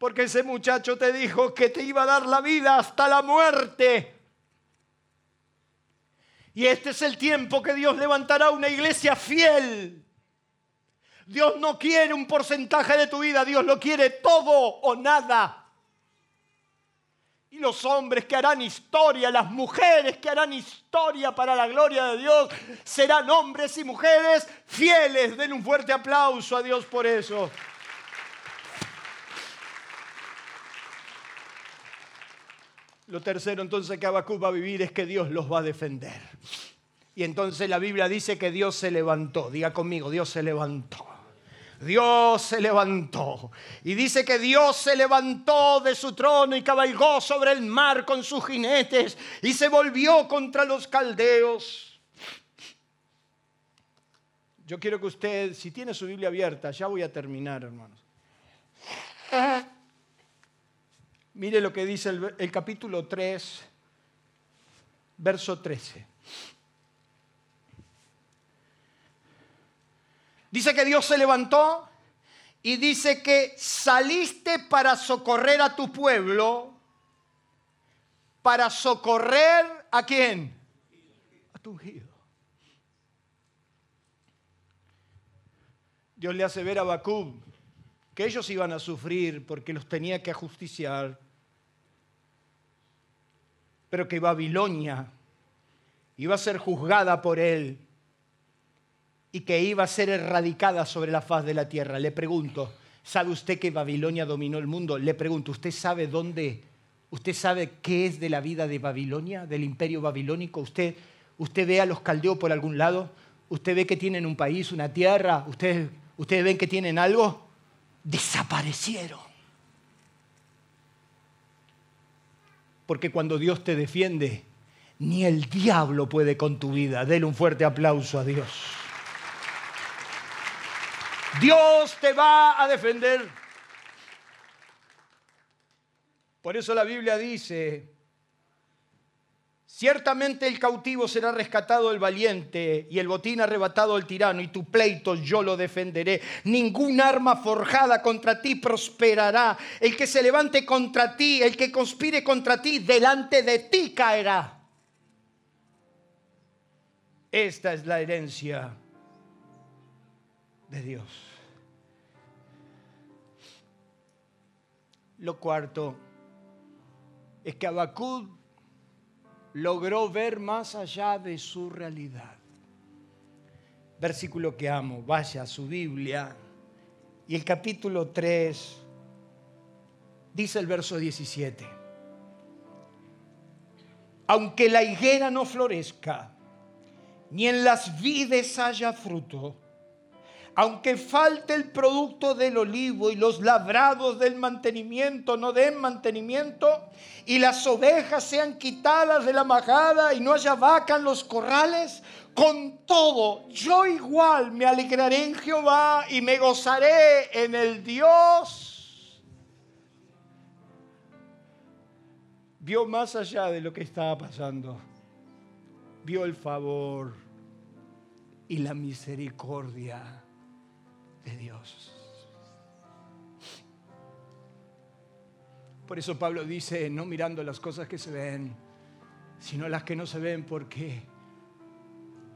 porque ese muchacho te dijo que te iba a dar la vida hasta la muerte. Y este es el tiempo que Dios levantará una iglesia fiel. Dios no quiere un porcentaje de tu vida, Dios lo quiere todo o nada. Y los hombres que harán historia, las mujeres que harán historia para la gloria de Dios, serán hombres y mujeres fieles. Den un fuerte aplauso a Dios por eso. Lo tercero entonces que Habacuc va a vivir es que Dios los va a defender. Y entonces la Biblia dice que Dios se levantó. Diga conmigo, Dios se levantó. Dios se levantó. Y dice que Dios se levantó de su trono y cabalgó sobre el mar con sus jinetes y se volvió contra los caldeos. Yo quiero que usted, si tiene su Biblia abierta, ya voy a terminar, hermanos. Mire lo que dice el, capítulo 3, verso 13. Dice que Dios se levantó y dice que saliste para socorrer a tu pueblo, para socorrer a quién? A tu ungido. Dios le hace ver a Bacub que ellos iban a sufrir porque los tenía que ajusticiar, pero que Babilonia iba a ser juzgada por él y que iba a ser erradicada sobre la faz de la tierra. Le pregunto, ¿sabe usted que Babilonia dominó el mundo? Le pregunto, ¿usted sabe dónde? ¿Usted sabe qué es de la vida de Babilonia, del imperio babilónico? ¿Usted, usted ve a los caldeos por algún lado? ¿Usted ve que tienen un país, una tierra? ¿Usted, ¿Ustedes ven que tienen algo? desaparecieron. Porque cuando Dios te defiende, ni el diablo puede con tu vida. Dele un fuerte aplauso a Dios. Dios te va a defender. Por eso la Biblia dice, Ciertamente el cautivo será rescatado el valiente y el botín arrebatado al tirano y tu pleito yo lo defenderé. Ningún arma forjada contra ti prosperará. El que se levante contra ti, el que conspire contra ti, delante de ti caerá. Esta es la herencia de Dios. Lo cuarto es que Abacud logró ver más allá de su realidad. Versículo que amo, vaya a su Biblia. Y el capítulo 3 dice el verso 17. Aunque la higuera no florezca, ni en las vides haya fruto, aunque falte el producto del olivo y los labrados del mantenimiento no den mantenimiento y las ovejas sean quitadas de la majada y no haya vaca en los corrales, con todo yo igual me alegraré en Jehová y me gozaré en el Dios. Vio más allá de lo que estaba pasando. Vio el favor y la misericordia de Dios. Por eso Pablo dice, no mirando las cosas que se ven, sino las que no se ven, porque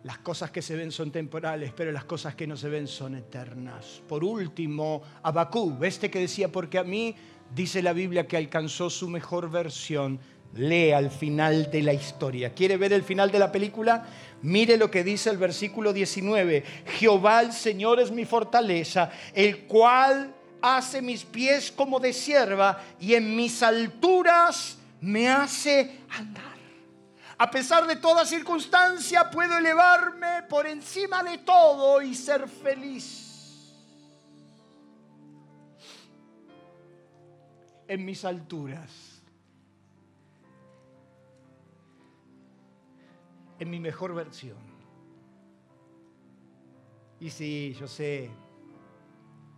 las cosas que se ven son temporales, pero las cosas que no se ven son eternas. Por último, Abacú, este que decía, porque a mí dice la Biblia que alcanzó su mejor versión, lee al final de la historia. ¿Quiere ver el final de la película? Mire lo que dice el versículo 19. Jehová el Señor es mi fortaleza, el cual hace mis pies como de sierva y en mis alturas me hace andar. A pesar de toda circunstancia, puedo elevarme por encima de todo y ser feliz. En mis alturas en mi mejor versión. Y sí, yo sé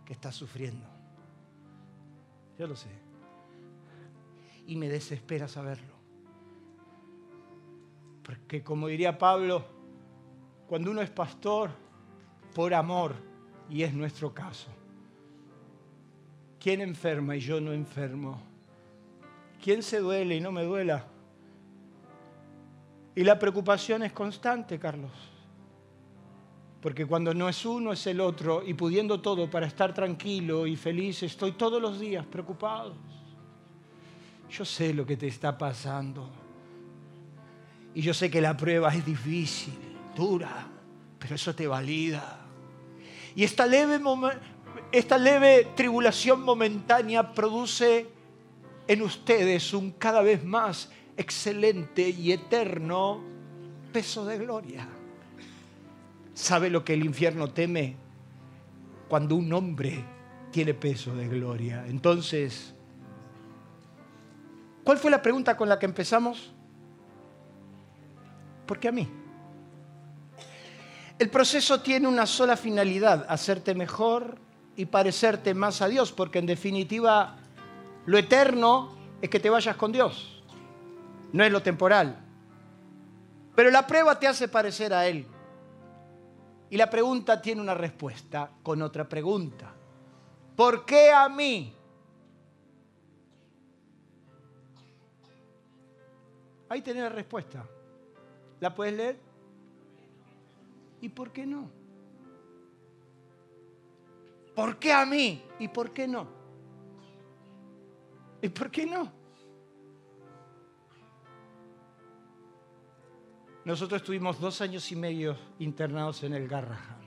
que estás sufriendo. Yo lo sé. Y me desespera saberlo. Porque como diría Pablo, cuando uno es pastor, por amor, y es nuestro caso. ¿Quién enferma y yo no enfermo? ¿Quién se duele y no me duela? Y la preocupación es constante, Carlos. Porque cuando no es uno, es el otro. Y pudiendo todo para estar tranquilo y feliz, estoy todos los días preocupado. Yo sé lo que te está pasando. Y yo sé que la prueba es difícil, dura, pero eso te valida. Y esta leve, esta leve tribulación momentánea produce en ustedes un cada vez más excelente y eterno peso de gloria. ¿Sabe lo que el infierno teme? Cuando un hombre tiene peso de gloria. Entonces, ¿cuál fue la pregunta con la que empezamos? ¿Por qué a mí? El proceso tiene una sola finalidad, hacerte mejor y parecerte más a Dios, porque en definitiva lo eterno es que te vayas con Dios no es lo temporal. Pero la prueba te hace parecer a Él. Y la pregunta tiene una respuesta con otra pregunta. ¿Por qué a mí? Ahí tenés la respuesta. ¿La puedes leer? ¿Y por qué no? ¿Por qué a mí? ¿Y por qué no? ¿Y por qué no? Nosotros estuvimos dos años y medio internados en el Garrahan.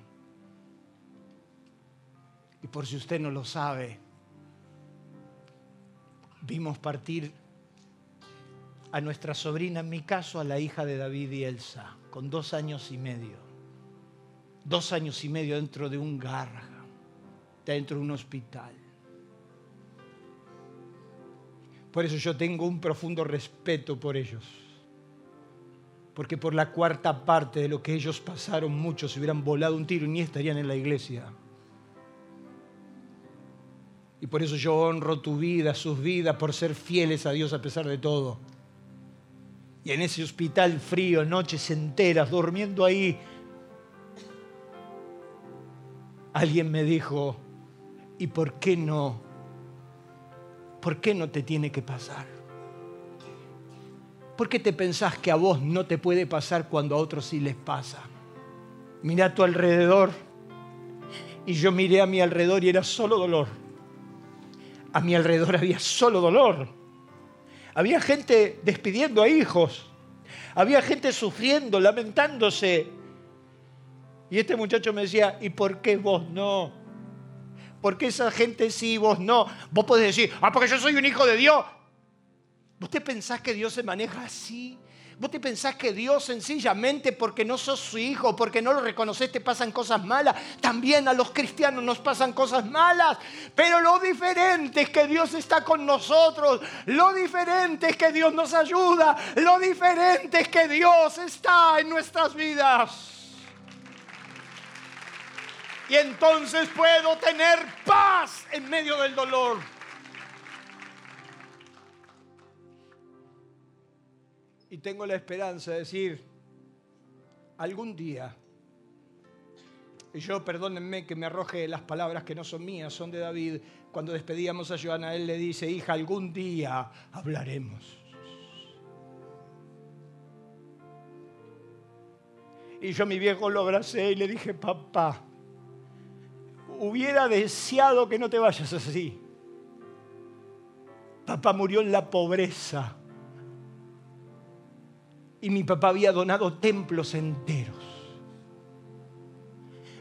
Y por si usted no lo sabe, vimos partir a nuestra sobrina, en mi caso a la hija de David y Elsa, con dos años y medio. Dos años y medio dentro de un Garrahan, dentro de un hospital. Por eso yo tengo un profundo respeto por ellos porque por la cuarta parte de lo que ellos pasaron, muchos se hubieran volado un tiro y ni estarían en la iglesia. Y por eso yo honro tu vida, sus vidas, por ser fieles a Dios a pesar de todo. Y en ese hospital frío, noches enteras, durmiendo ahí, alguien me dijo, ¿y por qué no? ¿Por qué no te tiene que pasar? ¿Por qué te pensás que a vos no te puede pasar cuando a otros sí les pasa? Mira a tu alrededor. Y yo miré a mi alrededor y era solo dolor. A mi alrededor había solo dolor. Había gente despidiendo a hijos. Había gente sufriendo, lamentándose. Y este muchacho me decía, ¿y por qué vos no? ¿Por qué esa gente sí y vos no? Vos podés decir, ah, porque yo soy un hijo de Dios. ¿Usted pensás que Dios se maneja así? ¿Vos te pensás que Dios sencillamente porque no sos su hijo, porque no lo reconoces, te pasan cosas malas? También a los cristianos nos pasan cosas malas. Pero lo diferente es que Dios está con nosotros. Lo diferente es que Dios nos ayuda. Lo diferente es que Dios está en nuestras vidas. Y entonces puedo tener paz en medio del dolor. Y tengo la esperanza de decir, algún día, y yo perdónenme que me arroje las palabras que no son mías, son de David, cuando despedíamos a Joana, él le dice, hija, algún día hablaremos. Y yo a mi viejo lo abracé y le dije, papá, hubiera deseado que no te vayas así. Papá murió en la pobreza. Y mi papá había donado templos enteros.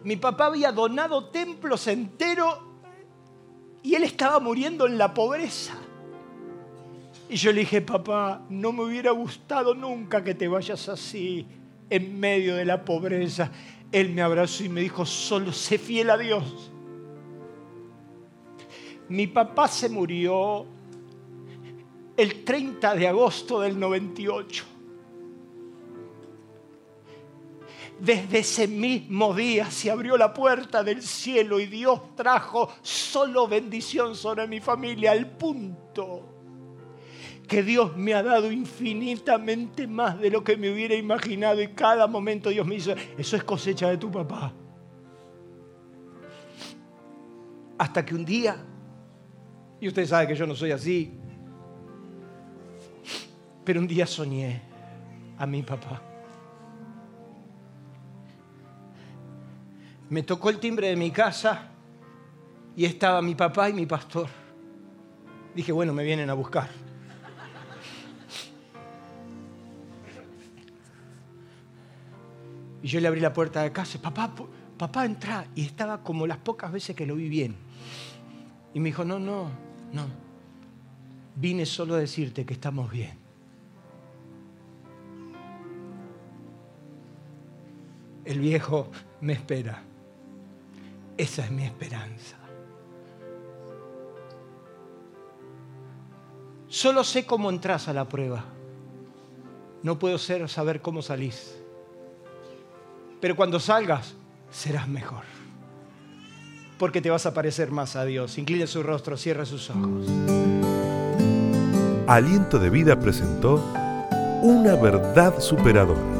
Mi papá había donado templos enteros y él estaba muriendo en la pobreza. Y yo le dije, papá, no me hubiera gustado nunca que te vayas así, en medio de la pobreza. Él me abrazó y me dijo, solo sé fiel a Dios. Mi papá se murió el 30 de agosto del 98. Desde ese mismo día se abrió la puerta del cielo y Dios trajo solo bendición sobre mi familia al punto que Dios me ha dado infinitamente más de lo que me hubiera imaginado y cada momento Dios me dice, eso es cosecha de tu papá. Hasta que un día, y usted sabe que yo no soy así, pero un día soñé a mi papá. Me tocó el timbre de mi casa y estaba mi papá y mi pastor. Dije, bueno, me vienen a buscar. Y yo le abrí la puerta de casa, papá, papá, entra. Y estaba como las pocas veces que lo vi bien. Y me dijo, no, no, no. Vine solo a decirte que estamos bien. El viejo me espera. Esa es mi esperanza. Solo sé cómo entras a la prueba. No puedo saber cómo salís pero cuando salgas serás mejor. Porque te vas a parecer más a Dios. Incline su rostro, cierra sus ojos. Aliento de Vida presentó Una verdad superadora.